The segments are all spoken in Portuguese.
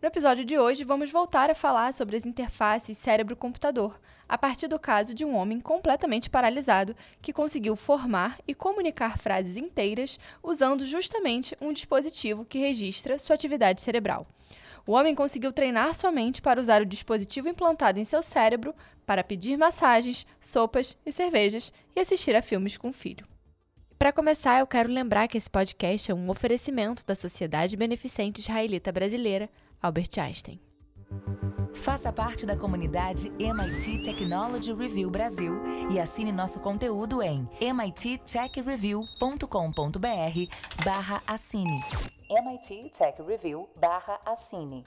No episódio de hoje, vamos voltar a falar sobre as interfaces cérebro-computador, a partir do caso de um homem completamente paralisado que conseguiu formar e comunicar frases inteiras usando justamente um dispositivo que registra sua atividade cerebral. O homem conseguiu treinar sua mente para usar o dispositivo implantado em seu cérebro para pedir massagens, sopas e cervejas e assistir a filmes com o filho. Para começar, eu quero lembrar que esse podcast é um oferecimento da Sociedade Beneficente Israelita Brasileira, Albert Einstein. Faça parte da comunidade MIT Technology Review Brasil e assine nosso conteúdo em mittechreview.com.br barra assine. MIT Tech Review barra assine.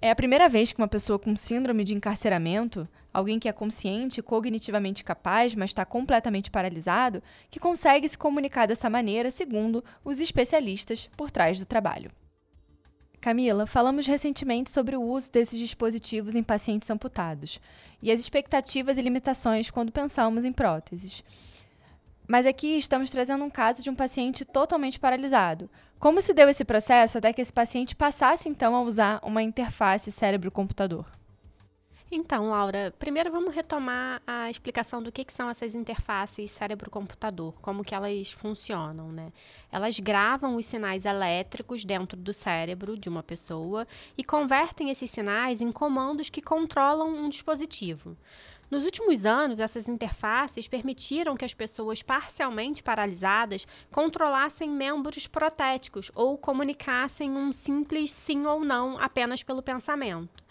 É a primeira vez que uma pessoa com síndrome de encarceramento, alguém que é consciente e cognitivamente capaz, mas está completamente paralisado, que consegue se comunicar dessa maneira, segundo os especialistas por trás do trabalho. Camila, falamos recentemente sobre o uso desses dispositivos em pacientes amputados e as expectativas e limitações quando pensamos em próteses. Mas aqui estamos trazendo um caso de um paciente totalmente paralisado. Como se deu esse processo até que esse paciente passasse então a usar uma interface cérebro-computador? Então, Laura, primeiro vamos retomar a explicação do que, que são essas interfaces cérebro-computador, como que elas funcionam, né? Elas gravam os sinais elétricos dentro do cérebro de uma pessoa e convertem esses sinais em comandos que controlam um dispositivo. Nos últimos anos, essas interfaces permitiram que as pessoas parcialmente paralisadas controlassem membros protéticos ou comunicassem um simples sim ou não apenas pelo pensamento.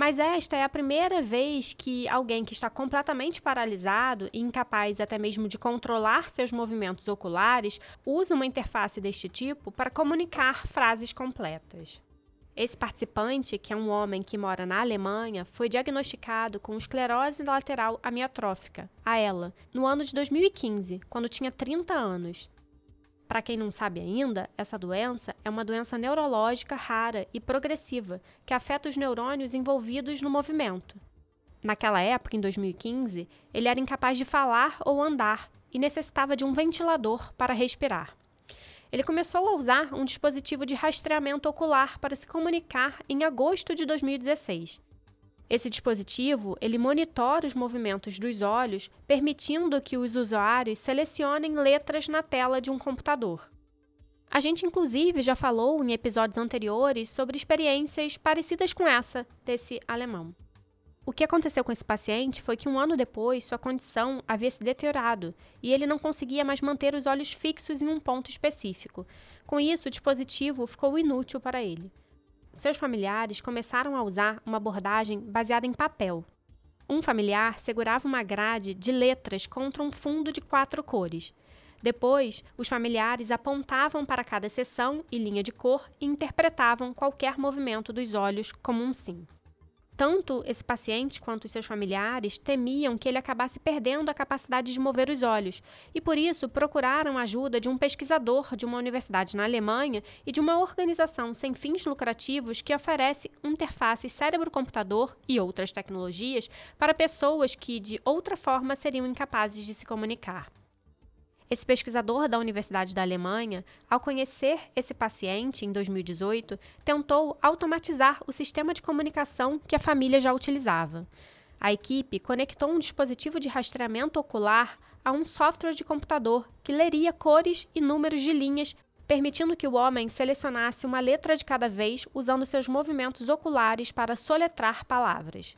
Mas esta é a primeira vez que alguém que está completamente paralisado e incapaz até mesmo de controlar seus movimentos oculares usa uma interface deste tipo para comunicar frases completas. Esse participante, que é um homem que mora na Alemanha, foi diagnosticado com esclerose lateral amiotrófica, a ELA, no ano de 2015, quando tinha 30 anos. Para quem não sabe ainda, essa doença é uma doença neurológica rara e progressiva que afeta os neurônios envolvidos no movimento. Naquela época, em 2015, ele era incapaz de falar ou andar e necessitava de um ventilador para respirar. Ele começou a usar um dispositivo de rastreamento ocular para se comunicar em agosto de 2016. Esse dispositivo, ele monitora os movimentos dos olhos, permitindo que os usuários selecionem letras na tela de um computador. A gente inclusive já falou em episódios anteriores sobre experiências parecidas com essa desse alemão. O que aconteceu com esse paciente foi que um ano depois sua condição havia se deteriorado e ele não conseguia mais manter os olhos fixos em um ponto específico. Com isso, o dispositivo ficou inútil para ele seus familiares começaram a usar uma abordagem baseada em papel. Um familiar segurava uma grade de letras contra um fundo de quatro cores. Depois, os familiares apontavam para cada seção e linha de cor e interpretavam qualquer movimento dos olhos como um sim. Tanto esse paciente quanto os seus familiares temiam que ele acabasse perdendo a capacidade de mover os olhos e, por isso, procuraram a ajuda de um pesquisador de uma universidade na Alemanha e de uma organização sem fins lucrativos que oferece interface cérebro-computador e outras tecnologias para pessoas que, de outra forma, seriam incapazes de se comunicar. Esse pesquisador da Universidade da Alemanha, ao conhecer esse paciente em 2018, tentou automatizar o sistema de comunicação que a família já utilizava. A equipe conectou um dispositivo de rastreamento ocular a um software de computador que leria cores e números de linhas, permitindo que o homem selecionasse uma letra de cada vez usando seus movimentos oculares para soletrar palavras.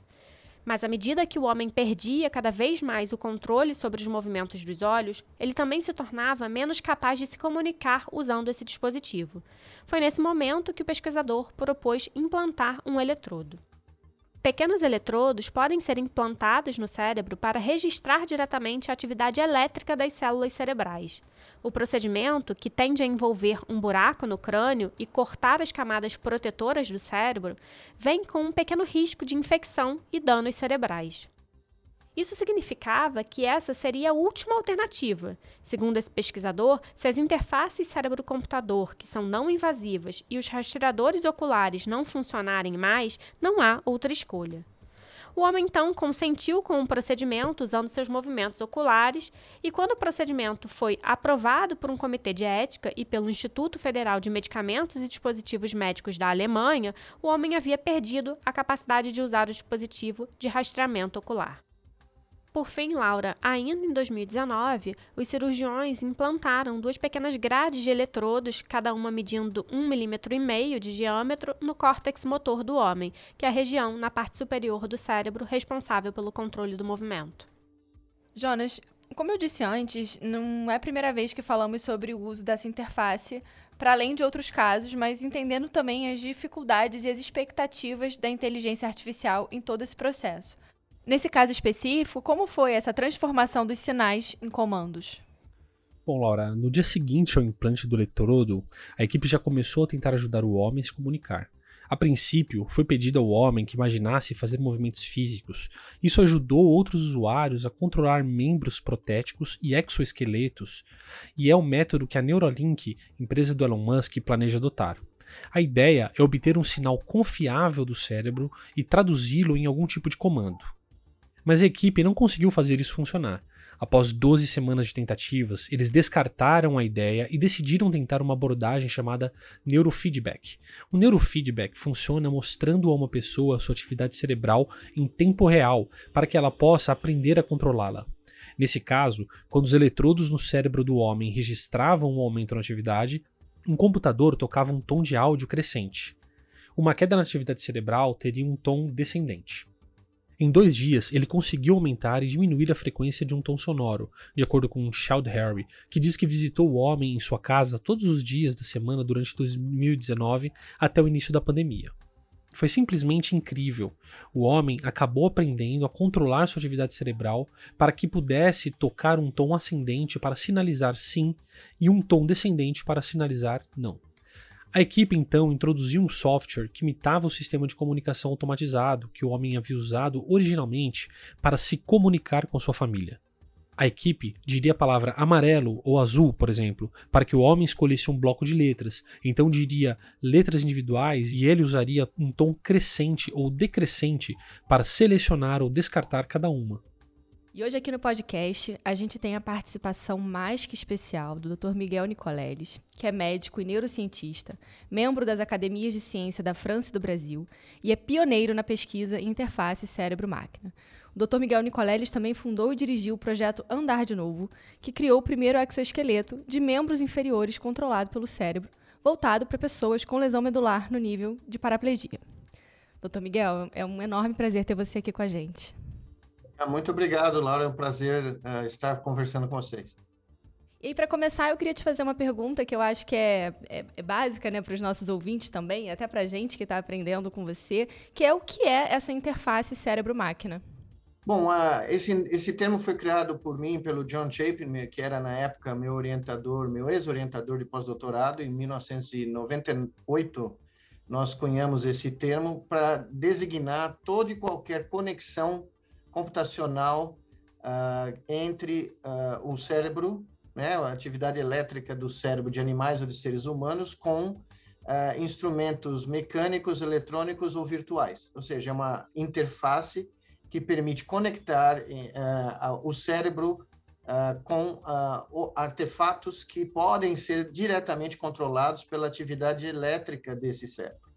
Mas à medida que o homem perdia cada vez mais o controle sobre os movimentos dos olhos, ele também se tornava menos capaz de se comunicar usando esse dispositivo. Foi nesse momento que o pesquisador propôs implantar um eletrodo. Pequenos eletrodos podem ser implantados no cérebro para registrar diretamente a atividade elétrica das células cerebrais. O procedimento, que tende a envolver um buraco no crânio e cortar as camadas protetoras do cérebro, vem com um pequeno risco de infecção e danos cerebrais. Isso significava que essa seria a última alternativa. Segundo esse pesquisador, se as interfaces cérebro-computador, que são não invasivas, e os rastreadores oculares não funcionarem mais, não há outra escolha. O homem então consentiu com o procedimento usando seus movimentos oculares, e quando o procedimento foi aprovado por um comitê de ética e pelo Instituto Federal de Medicamentos e Dispositivos Médicos da Alemanha, o homem havia perdido a capacidade de usar o dispositivo de rastreamento ocular. Por fim, Laura, ainda em 2019, os cirurgiões implantaram duas pequenas grades de eletrodos, cada uma medindo 1,5 mm de diâmetro, no córtex motor do homem, que é a região na parte superior do cérebro responsável pelo controle do movimento. Jonas, como eu disse antes, não é a primeira vez que falamos sobre o uso dessa interface, para além de outros casos, mas entendendo também as dificuldades e as expectativas da inteligência artificial em todo esse processo. Nesse caso específico, como foi essa transformação dos sinais em comandos? Bom, Laura, no dia seguinte ao implante do eletrodo, a equipe já começou a tentar ajudar o homem a se comunicar. A princípio, foi pedido ao homem que imaginasse fazer movimentos físicos. Isso ajudou outros usuários a controlar membros protéticos e exoesqueletos, e é o método que a Neuralink, empresa do Elon Musk, planeja adotar. A ideia é obter um sinal confiável do cérebro e traduzi-lo em algum tipo de comando. Mas a equipe não conseguiu fazer isso funcionar. Após 12 semanas de tentativas, eles descartaram a ideia e decidiram tentar uma abordagem chamada neurofeedback. O neurofeedback funciona mostrando a uma pessoa sua atividade cerebral em tempo real para que ela possa aprender a controlá-la. Nesse caso, quando os eletrodos no cérebro do homem registravam um aumento na atividade, um computador tocava um tom de áudio crescente. Uma queda na atividade cerebral teria um tom descendente. Em dois dias, ele conseguiu aumentar e diminuir a frequência de um tom sonoro, de acordo com Child Harry, que diz que visitou o homem em sua casa todos os dias da semana durante 2019 até o início da pandemia. Foi simplesmente incrível. O homem acabou aprendendo a controlar sua atividade cerebral para que pudesse tocar um tom ascendente para sinalizar sim e um tom descendente para sinalizar não. A equipe então introduziu um software que imitava o sistema de comunicação automatizado que o homem havia usado originalmente para se comunicar com sua família. A equipe diria a palavra amarelo ou azul, por exemplo, para que o homem escolhesse um bloco de letras, então diria letras individuais e ele usaria um tom crescente ou decrescente para selecionar ou descartar cada uma. E hoje aqui no podcast a gente tem a participação mais que especial do Dr. Miguel Nicoleles, que é médico e neurocientista, membro das Academias de Ciência da França e do Brasil e é pioneiro na pesquisa interface cérebro-máquina. O Dr. Miguel Nicoleles também fundou e dirigiu o projeto Andar de Novo, que criou o primeiro exoesqueleto de membros inferiores controlado pelo cérebro, voltado para pessoas com lesão medular no nível de paraplegia. Dr. Miguel, é um enorme prazer ter você aqui com a gente. Ah, muito obrigado, Laura. É um prazer uh, estar conversando com vocês. E para começar, eu queria te fazer uma pergunta que eu acho que é, é, é básica né, para os nossos ouvintes também, até para a gente que está aprendendo com você, que é o que é essa interface cérebro-máquina? Bom, uh, esse, esse termo foi criado por mim, pelo John Chapin, que era na época meu orientador, meu ex-orientador de pós-doutorado. Em 1998, nós cunhamos esse termo para designar toda e qualquer conexão computacional uh, entre uh, o cérebro, né, a atividade elétrica do cérebro de animais ou de seres humanos, com uh, instrumentos mecânicos, eletrônicos ou virtuais. Ou seja, é uma interface que permite conectar o cérebro com artefatos que podem ser diretamente controlados pela atividade elétrica desse cérebro.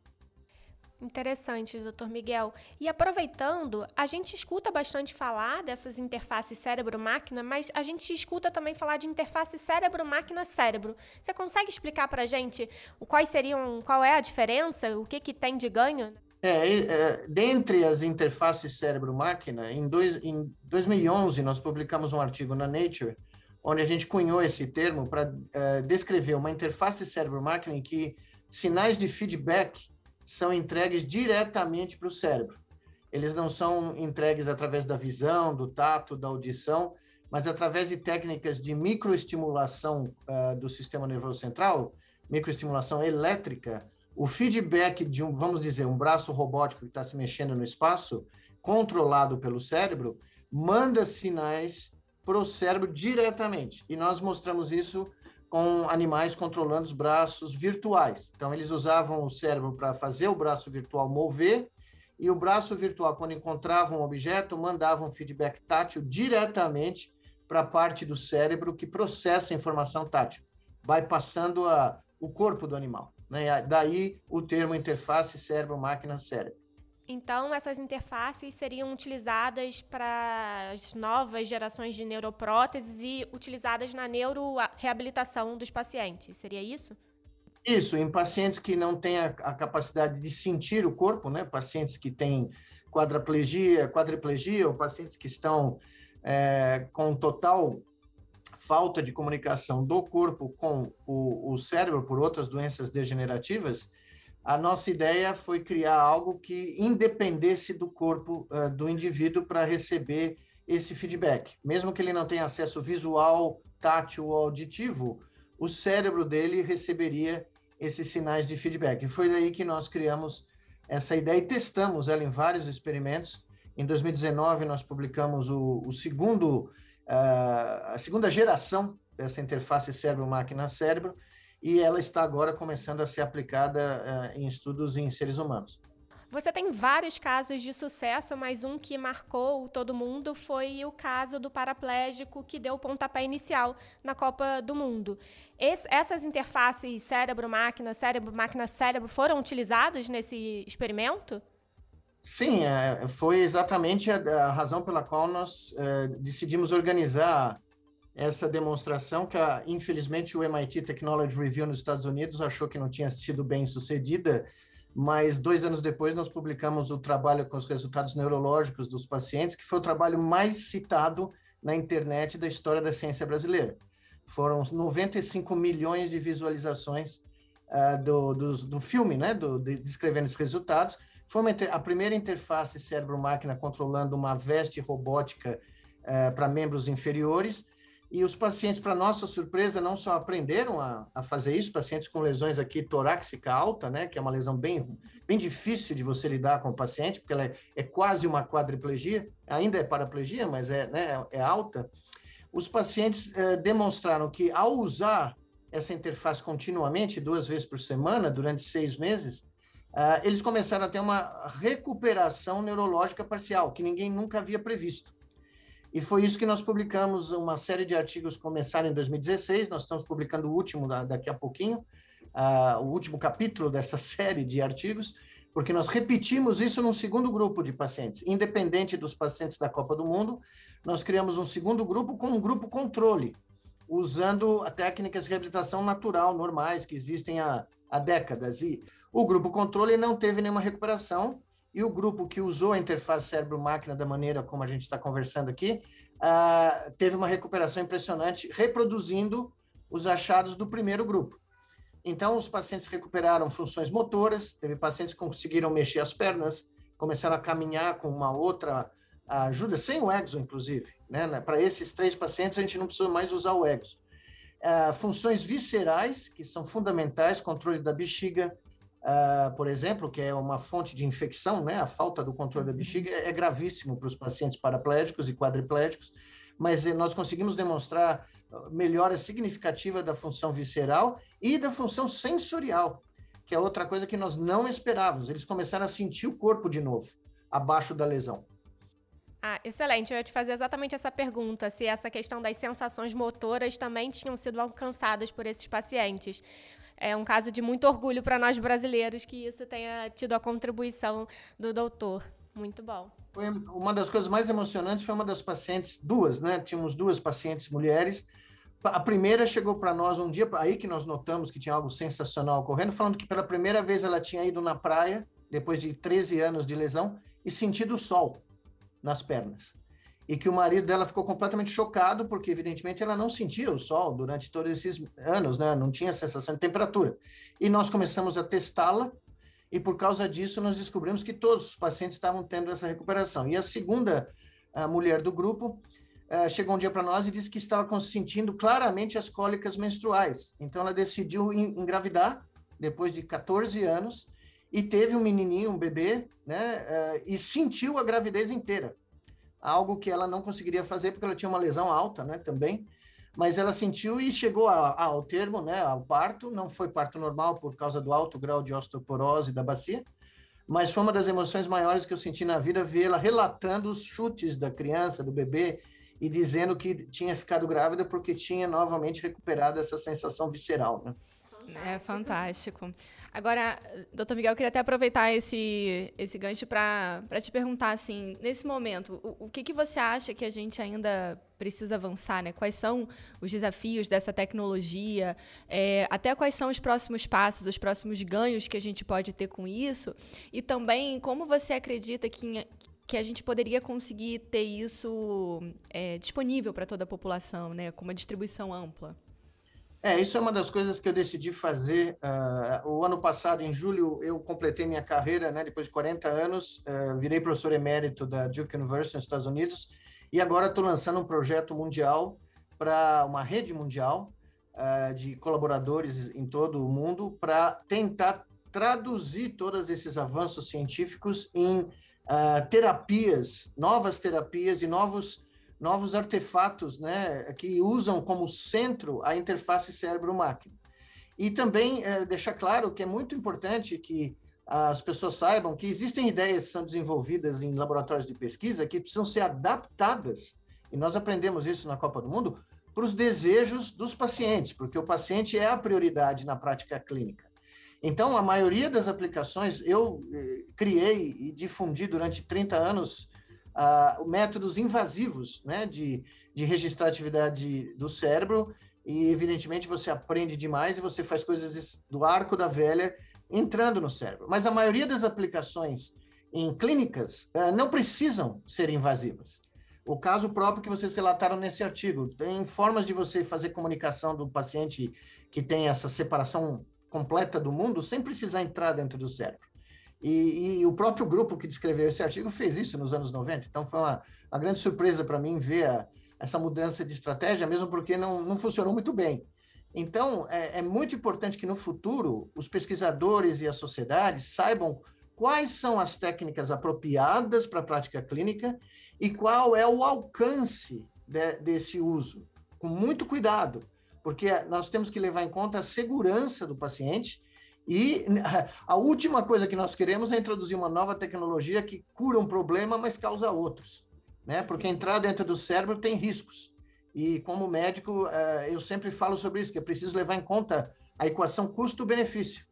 Interessante, doutor Miguel. E aproveitando, a gente escuta bastante falar dessas interfaces cérebro-máquina, mas a gente escuta também falar de interface cérebro-máquina-cérebro. Você consegue explicar para a gente quais seriam, qual é a diferença, o que, que tem de ganho? É, é, dentre as interfaces cérebro-máquina, em, em 2011 nós publicamos um artigo na Nature, onde a gente cunhou esse termo para é, descrever uma interface cérebro-máquina em que sinais de feedback são entregues diretamente para o cérebro. Eles não são entregues através da visão, do tato, da audição, mas através de técnicas de microestimulação uh, do sistema nervoso central, microestimulação elétrica, o feedback de um, vamos dizer, um braço robótico que está se mexendo no espaço, controlado pelo cérebro, manda sinais para o cérebro diretamente. E nós mostramos isso com animais controlando os braços virtuais. Então, eles usavam o cérebro para fazer o braço virtual mover, e o braço virtual, quando encontrava um objeto, mandava um feedback tátil diretamente para a parte do cérebro que processa a informação tátil, bypassando a, o corpo do animal. Né? Daí o termo interface cérebro-máquina-cérebro. Então, essas interfaces seriam utilizadas para as novas gerações de neuropróteses e utilizadas na neuroreabilitação dos pacientes. Seria isso? Isso, em pacientes que não têm a, a capacidade de sentir o corpo, né? Pacientes que têm quadriplegia, quadriplegia ou pacientes que estão é, com total falta de comunicação do corpo com o, o cérebro por outras doenças degenerativas, a nossa ideia foi criar algo que independesse do corpo uh, do indivíduo para receber esse feedback. Mesmo que ele não tenha acesso visual, tátil ou auditivo, o cérebro dele receberia esses sinais de feedback. E foi daí que nós criamos essa ideia e testamos ela em vários experimentos. Em 2019, nós publicamos o, o segundo, uh, a segunda geração dessa interface cérebro-máquina-cérebro, e ela está agora começando a ser aplicada uh, em estudos em seres humanos. Você tem vários casos de sucesso, mas um que marcou todo mundo foi o caso do paraplégico que deu o pontapé inicial na Copa do Mundo. Esse, essas interfaces cérebro-máquina, cérebro-máquina-cérebro foram utilizadas nesse experimento? Sim, é, foi exatamente a, razão pela qual nós é, decidimos organizar essa demonstração que, a, infelizmente, o MIT Technology Review nos Estados Unidos achou que não tinha sido bem sucedida, mas dois anos depois nós publicamos o trabalho com os resultados neurológicos dos pacientes, que foi o trabalho mais citado na internet da história da ciência brasileira. Foram 95 milhões de visualizações uh, do, do, do, filme, né, do, de, descrevendo esses resultados. Foi uma, a primeira interface cérebro-máquina controlando uma veste robótica uh, para membros inferiores, e os pacientes, para nossa surpresa, não só aprenderam a, a, fazer isso, pacientes com lesões aqui torácica alta, né, que é uma lesão bem, bem difícil de você lidar com o paciente, porque ela é, é quase uma quadriplegia, ainda é paraplegia, mas é, né, é alta. Os pacientes eh, demonstraram que, ao usar essa interface continuamente, duas vezes por semana, durante seis meses, uh, eles começaram a ter uma recuperação neurológica parcial, que ninguém nunca havia previsto. E foi isso que nós publicamos uma série de artigos, começaram em 2016, nós estamos publicando o último daqui a pouquinho, uh, o último capítulo dessa série de artigos, porque nós repetimos isso num segundo grupo de pacientes. Independente dos pacientes da Copa do Mundo, nós criamos um segundo grupo com um grupo controle, usando técnicas de reabilitação natural, normais, que existem há, há décadas. E o grupo controle não teve nenhuma recuperação, e o grupo que usou a interface cérebro-máquina da maneira como a gente está conversando aqui, uh, teve uma recuperação impressionante, reproduzindo os achados do primeiro grupo. Então, os pacientes recuperaram funções motoras, teve pacientes que conseguiram mexer as pernas, começaram a caminhar com uma outra ajuda, sem o exo, inclusive. Né? Para esses três pacientes, a gente não precisa mais usar o exo. Uh, funções viscerais, que são fundamentais, controle da bexiga, uh, por exemplo, que é uma fonte de infecção, né? A falta do controle da uhum. bexiga é, é gravíssimo para os pacientes paraplégicos e quadriplégicos, mas eh, nós conseguimos demonstrar melhora significativa da função visceral e da função sensorial, que é outra coisa que nós não esperávamos. Eles começaram a sentir o corpo de novo, abaixo da lesão. Ah, excelente. Eu ia te fazer exatamente essa pergunta: se essa questão das sensações motoras também tinham sido alcançadas por esses pacientes é um caso de muito orgulho para nós brasileiros que isso tenha tido a contribuição do doutor. Muito bom. Foi uma das coisas mais emocionantes foi uma das pacientes, duas, né? Tínhamos duas pacientes mulheres. A primeira chegou para nós um dia, aí que nós notamos que tinha algo sensacional ocorrendo, falando que pela primeira vez ela tinha ido na praia, depois de 13 anos de lesão, e sentido o sol nas pernas e que o marido dela ficou completamente chocado, porque evidentemente ela não sentia o sol durante todos esses anos, né? não tinha sensação de temperatura. E nós começamos a testá-la, e por causa disso nós descobrimos que todos os pacientes estavam tendo essa recuperação. E a segunda a mulher do grupo uh, chegou um dia para nós e disse que estava sentindo claramente as cólicas menstruais. Então ela decidiu engravidar, depois de 14 anos, e teve um menininho, um bebê, né? Uh, e sentiu a gravidez inteira algo que ela não conseguiria fazer porque ela tinha uma lesão alta, né, também. Mas ela sentiu e chegou a, a, ao termo, né, ao parto. Não foi parto normal por causa do alto grau de osteoporose da bacia, mas foi uma das emoções maiores que eu senti na vida ver ela relatando os chutes da criança, do bebê, e dizendo que tinha ficado grávida porque tinha novamente recuperado essa sensação visceral, né? É fantástico. Agora, doutor Miguel, eu queria até aproveitar esse, esse gancho para te perguntar, assim, nesse momento, o, o que, que você acha que a gente ainda precisa avançar, né? Quais são os desafios dessa tecnologia? É, até quais são os próximos passos, os próximos ganhos que a gente pode ter com isso? E também, como você acredita que, que a gente poderia conseguir ter isso é, disponível para toda a população, né? Com uma distribuição ampla? É, isso é uma das coisas que eu decidi fazer. Uh, o ano passado, em julho, eu completei minha carreira, né, depois de 40 anos, uh, virei professor emérito da Duke University nos Estados Unidos, e agora estou lançando um projeto mundial para uma rede mundial uh, de colaboradores em todo o mundo para tentar traduzir todos esses avanços científicos em terapias, novas terapias e novos novos artefatos né, que usam como centro a interface cérebro-máquina. E também é, deixar claro que é muito importante que as pessoas saibam que existem ideias que são desenvolvidas em laboratórios de pesquisa que precisam ser adaptadas, e nós aprendemos isso na Copa do Mundo, para os desejos dos pacientes, porque o paciente é a prioridade na prática clínica. Então, a maioria das aplicações eu eh, criei e difundi durante 30 anos uh, métodos invasivos né, de, de registrar a atividade do cérebro, e evidentemente você aprende demais e você faz coisas do arco da velha entrando no cérebro. Mas a maioria das aplicações em clínicas uh, não precisam ser invasivas. O caso próprio que vocês relataram nesse artigo, tem formas de você fazer comunicação do paciente que tem essa separação completa do mundo sem precisar entrar dentro do cérebro. E, e, o próprio grupo que descreveu esse artigo fez isso nos anos 90. Então, foi uma, uma grande surpresa para mim ver a, essa mudança de estratégia, mesmo porque não, não funcionou muito bem. Então, é, é muito importante que no futuro os pesquisadores e a sociedade saibam quais são as técnicas apropriadas para a prática clínica e qual é o alcance de, desse uso, com muito cuidado, porque nós temos que levar em conta a segurança do paciente e a última coisa que nós queremos é introduzir uma nova tecnologia que cura um problema, mas causa outros, né? Porque entrar dentro do cérebro tem riscos. E como médico, eh, eu sempre falo sobre isso, que é preciso levar em conta a equação custo-benefício,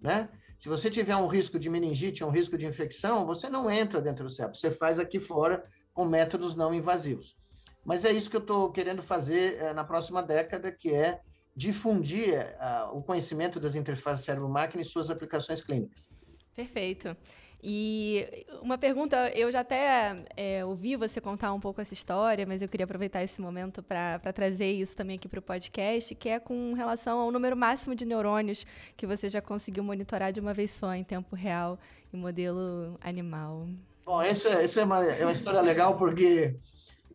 né? Se você tiver um risco de meningite, um risco de infecção, você não entra dentro do cérebro, você faz aqui fora com métodos não invasivos. Mas é isso que eu estou querendo fazer eh, na próxima década, que é difundir uh, o conhecimento das interfaces cérebro-máquina e suas aplicações clínicas. Perfeito. E uma pergunta, eu já até é, ouvi você contar um pouco essa história, mas eu queria aproveitar esse momento para trazer isso também aqui para o podcast, que é com relação ao número máximo de neurônios que você já conseguiu monitorar de uma vez só, em tempo real, em modelo animal. Bom, isso, é, é, uma, é uma história legal, porque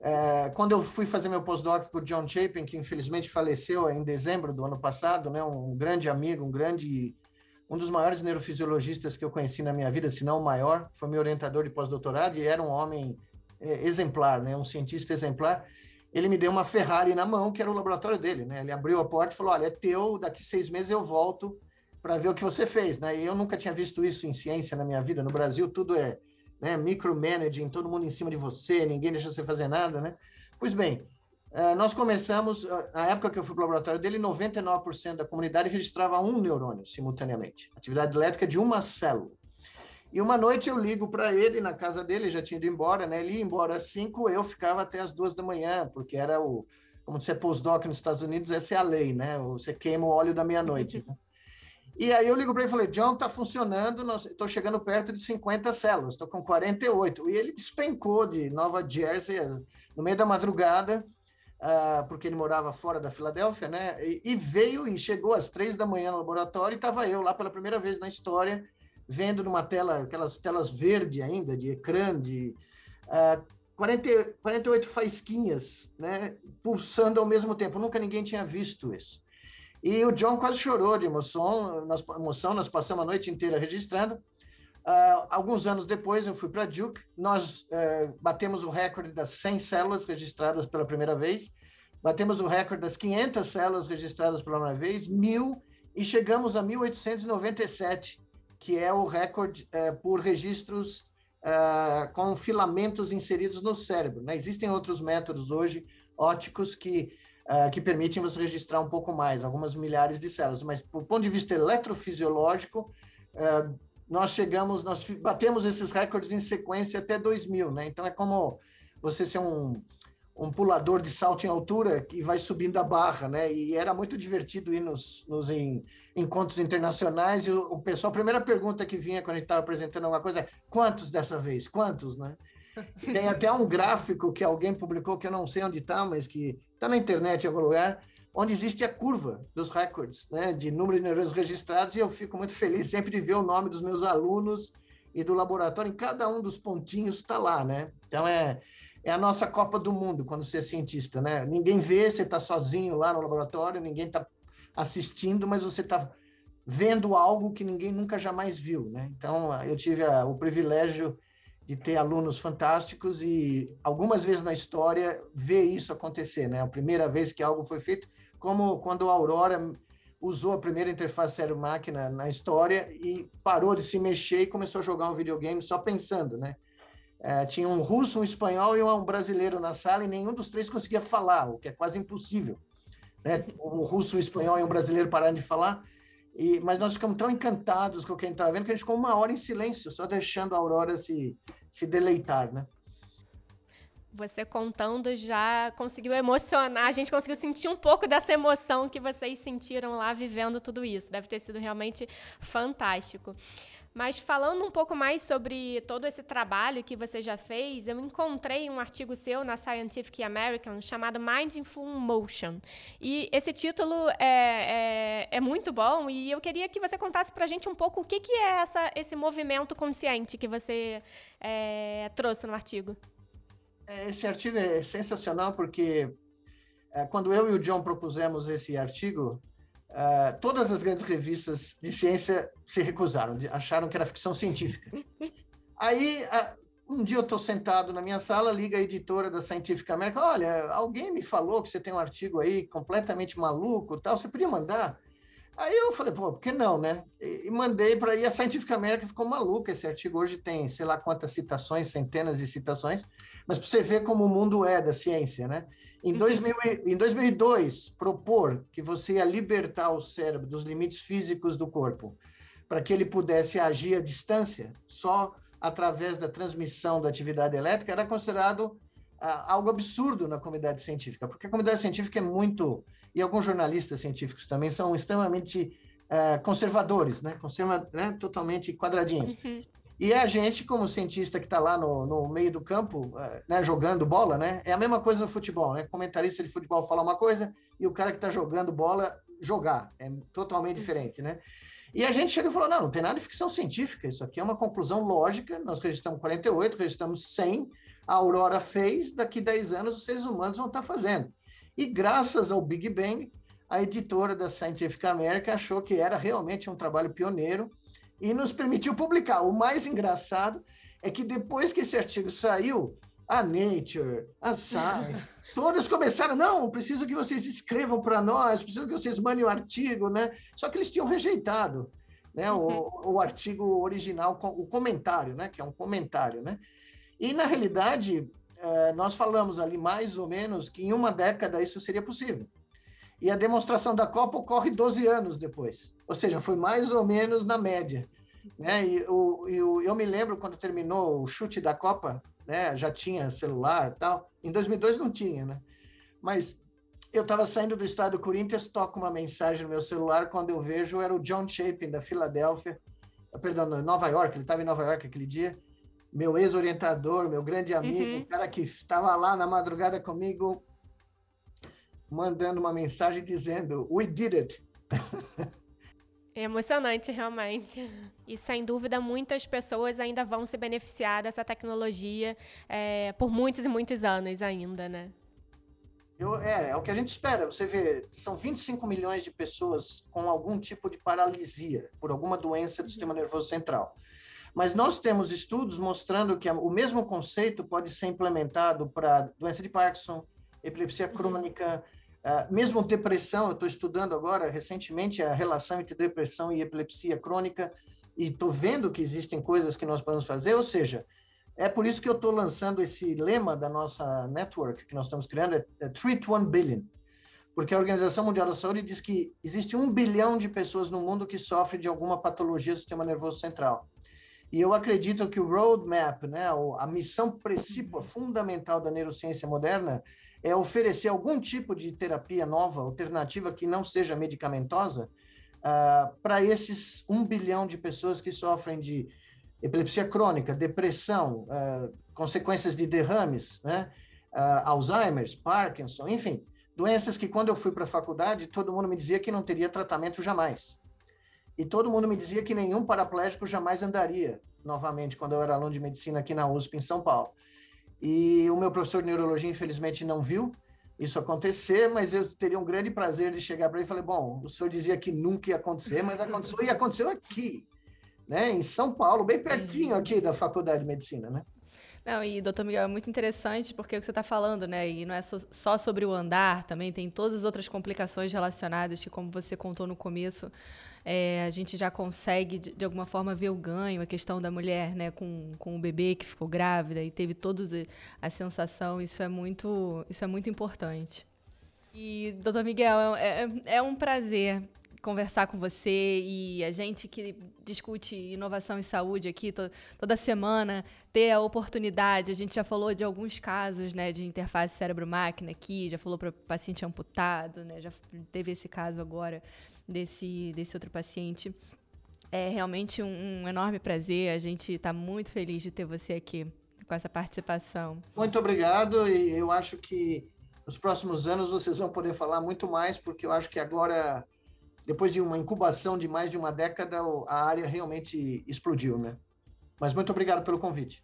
é, quando eu fui fazer meu postdoc com o John Chapin, que infelizmente faleceu em dezembro do ano passado, né, um grande amigo, um grande, um dos maiores neurofisiologistas que eu conheci na minha vida, se não o maior, foi meu orientador de pós-doutorado e era um homem é, exemplar, né, um cientista exemplar. Ele me deu uma Ferrari na mão, que era o laboratório dele, né? Ele abriu a porta e falou: "Olha, é teu. Daqui seis meses eu volto para ver o que você fez", né? E eu nunca tinha visto isso em ciência na minha vida. No Brasil tudo é né? Micromanaging, todo mundo em cima de você, ninguém deixa você fazer nada, né? Pois bem, eh, nós começamos, eh, na época que eu fui para o laboratório dele, 99% da comunidade registrava um neurônio simultaneamente, atividade elétrica de uma célula. E uma noite eu ligo para ele na casa dele, já tinha ido embora, né? Ele ia embora às 5, eu ficava até as duas da manhã, porque era o, como você é postdoc nos Estados Unidos, essa é a lei, né? Você queima o óleo da meia-noite. Né? E aí eu ligo para ele e falei, John, está funcionando, estou chegando perto de 50 células, estou com 48. E ele despencou de Nova Jersey no meio da madrugada, uh, porque ele morava fora da Filadélfia, né? E, e, veio e chegou às três da manhã no laboratório e estava eu lá pela primeira vez na história, vendo numa tela, aquelas telas verde ainda, de ecrã, de uh, 40, 48 faisquinhas, né? Pulsando ao mesmo tempo. Nunca ninguém tinha visto isso. E o John quase chorou de emoção, nós, emoção, nós passamos a noite inteira registrando. Uh, alguns anos depois, eu fui para Duke, nós uh, batemos o recorde das 100 células registradas pela primeira vez, batemos o recorde das 500 células registradas pela primeira vez, mil, e chegamos a 1897, que é o recorde uh, por registros com filamentos inseridos no cérebro. Né? Existem outros métodos hoje óticos que, que permitem você registrar um pouco mais, algumas milhares de células, mas, do ponto de vista eletrofisiológico, nós chegamos, nós batemos esses recordes em sequência até 2000, né? Então é como você ser um, um pulador de salto em altura que vai subindo a barra, né? E era muito divertido ir nos, nos em, encontros internacionais e o, o, pessoal, a primeira pergunta que vinha quando a gente estava apresentando alguma coisa é quantos dessa vez? Quantos, né? Tem até um gráfico que alguém publicou que eu não sei onde está, mas que está na internet em algum lugar, onde existe a curva dos recordes, né, de número de neurônios registrados, e eu fico muito feliz sempre de ver o nome dos meus alunos e do laboratório, em cada um dos pontinhos está lá, né? Então é, é a nossa Copa do Mundo quando você é cientista, né? Ninguém vê, você está sozinho lá no laboratório, ninguém está assistindo, mas você está vendo algo que ninguém nunca jamais viu, né? Então eu tive a, o privilégio de ter alunos fantásticos e algumas vezes na história ver isso acontecer, né? A primeira vez que algo foi feito como quando a Aurora usou a primeira interface cérebro-máquina na história e parou de se mexer e começou a jogar um videogame só pensando, né? É, tinha um russo, um espanhol e um brasileiro na sala e nenhum dos três conseguia falar, o que é quase impossível. Né? O russo, o espanhol e o brasileiro pararam de falar, e, mas nós ficamos tão encantados com o que a gente estava vendo que a gente ficou uma hora em silêncio, só deixando a Aurora se, se deleitar, né? você contando já conseguiu emocionar, a gente conseguiu sentir um pouco dessa emoção que vocês sentiram lá vivendo tudo isso. Deve ter sido realmente fantástico. Mas falando um pouco mais sobre todo esse trabalho que você já fez, eu encontrei um artigo seu na Scientific American chamado Mindful Motion. E esse título é, é, é muito bom e eu queria que você contasse para a gente um pouco o que, que é essa, esse movimento consciente que você é, trouxe no artigo. É, esse artigo é sensacional porque é, quando eu e o John propusemos esse artigo, é, todas as grandes revistas de ciência se recusaram, acharam que era ficção científica. Aí, um dia eu estou sentado na minha sala, liga a editora da Scientific American, olha, alguém me falou que você tem um artigo aí completamente maluco, tal, você podia mandar? Aí eu falei, pô, por que não, né? E, mandei para aí, a Scientific American ficou maluca. Esse artigo hoje tem, sei lá quantas citações, centenas de citações, mas para você ver como o mundo é da ciência, né? Em, 2000, uhum. em 2002, propor que você ia libertar o cérebro dos limites físicos do corpo, para que ele pudesse agir à distância, só através da transmissão da atividade elétrica, era considerado ah, algo absurdo na comunidade científica, porque a comunidade científica é muito e alguns jornalistas científicos também são extremamente uh, conservadores, né? Conserva, né? totalmente quadradinhos. Uhum. E a gente, como cientista que está lá no, no, meio do campo, uh, né, jogando bola, né? É a mesma coisa no futebol, né? Comentarista de futebol fala uma coisa e o cara que está jogando bola jogar. É totalmente diferente, né? E a gente chega e falou, não, não tem nada de ficção científica, isso aqui é uma conclusão lógica, nós registramos 48, registramos 100, a Aurora fez, daqui 10 anos os seres humanos vão estar tá fazendo. E graças ao Big Bang, a editora da Scientific American achou que era realmente um trabalho pioneiro e nos permitiu publicar. O mais engraçado é que depois que esse artigo saiu, a Nature, a Science, todas começaram, não, preciso que vocês escrevam para nós, preciso que vocês mandem o um artigo, né? Só que eles tinham rejeitado né, o, uhum. o artigo original, o comentário, né? Que é um comentário, né? E, na realidade, nós falamos ali mais ou menos que em uma década isso seria possível. E a demonstração da Copa ocorre 12 anos depois. Ou seja, foi mais ou menos na média. Né? E, o, e o, eu me lembro quando terminou o chute da Copa, né? já tinha celular tal. Em 2002 não tinha, né? Mas eu estava saindo do estado do Corinthians, toco uma mensagem no meu celular, quando eu vejo era o John Chapin, da Filadélfia, perdão, Nova York, ele estava em Nova York aquele dia, meu ex-orientador, meu grande amigo, uhum. o cara que estava lá na madrugada comigo, mandando uma mensagem dizendo: We did it. É emocionante, realmente. E sem dúvida, muitas pessoas ainda vão se beneficiar dessa tecnologia é, por muitos e muitos anos ainda, né? Eu, é, é o que a gente espera. Você vê, são 25 milhões de pessoas com algum tipo de paralisia por alguma doença do sistema nervoso central. Mas nós temos estudos mostrando que o mesmo conceito pode ser implementado para doença de Parkinson, epilepsia uhum. crônica, uh, mesmo depressão. Eu estou estudando agora, recentemente, a relação entre depressão e epilepsia crônica, e estou vendo que existem coisas que nós podemos fazer. Ou seja, é por isso que eu estou lançando esse lema da nossa network que nós estamos criando, é, é Treat One Billion. Porque a Organização Mundial da Saúde diz que existe um bilhão de pessoas no mundo que sofrem de alguma patologia do sistema nervoso central. E eu acredito que o roadmap, né, a missão principal, fundamental da neurociência moderna é oferecer algum tipo de terapia nova, alternativa que não seja medicamentosa, uh, para esses um bilhão de pessoas que sofrem de epilepsia crônica, depressão, uh, consequências de derrames, né, uh, Alzheimer's, Parkinson, enfim, doenças que quando eu fui para a faculdade, todo mundo me dizia que não teria tratamento jamais. E todo mundo me dizia que nenhum paraplégico jamais andaria novamente quando eu era aluno de medicina aqui na USP em São Paulo. E o meu professor de neurologia, infelizmente, não viu isso acontecer, mas eu teria um grande prazer de chegar para ele e falar: bom, o senhor dizia que nunca ia acontecer, mas aconteceu e aconteceu aqui, né, em São Paulo, bem pertinho aqui da Faculdade de Medicina, né? Não, e doutor Miguel, é muito interessante porque é o que você está falando, né? E não é só sobre o andar, também tem todas as outras complicações relacionadas que, como você contou no começo, é, a gente já consegue, de, de, alguma forma, ver o ganho, a questão da mulher né, com, com o bebê que ficou grávida e teve toda a sensação, isso é muito, isso é muito importante. E, doutor Miguel, é, é, é um prazer conversar com você e a gente que discute inovação em saúde aqui to toda semana ter a oportunidade. A gente já falou de alguns casos, né, de interface cérebro-máquina aqui, já falou para paciente amputado, né, já teve esse caso agora desse desse outro paciente. É realmente um, um enorme prazer. A gente está muito feliz de ter você aqui com essa participação. Muito obrigado e eu acho que nos próximos anos vocês vão poder falar muito mais, porque eu acho que agora depois de uma incubação de mais de uma década, a área realmente explodiu, né? Mas muito obrigado pelo convite.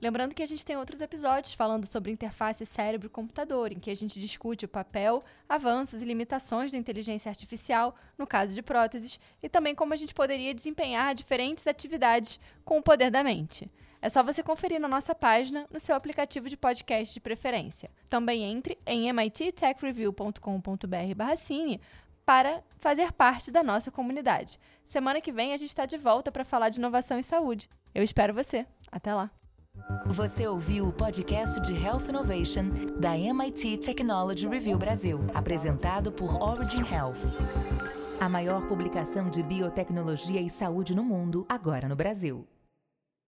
Lembrando que a gente tem outros episódios falando sobre interface cérebro-computador, em que a gente discute o papel, avanços e limitações da inteligência artificial no caso de próteses e também como a gente poderia desempenhar diferentes atividades com o poder da mente. É só você conferir na nossa página, no seu aplicativo de podcast de preferência. Também entre em mittechreview.com.br/cine para fazer parte da nossa comunidade. Semana que vem a gente está de volta para falar de inovação em saúde. Eu espero você. Até lá. Você ouviu o podcast de Health Innovation da MIT Technology Review Brasil, apresentado por Origin Health. A maior publicação de biotecnologia e saúde no mundo, agora no Brasil.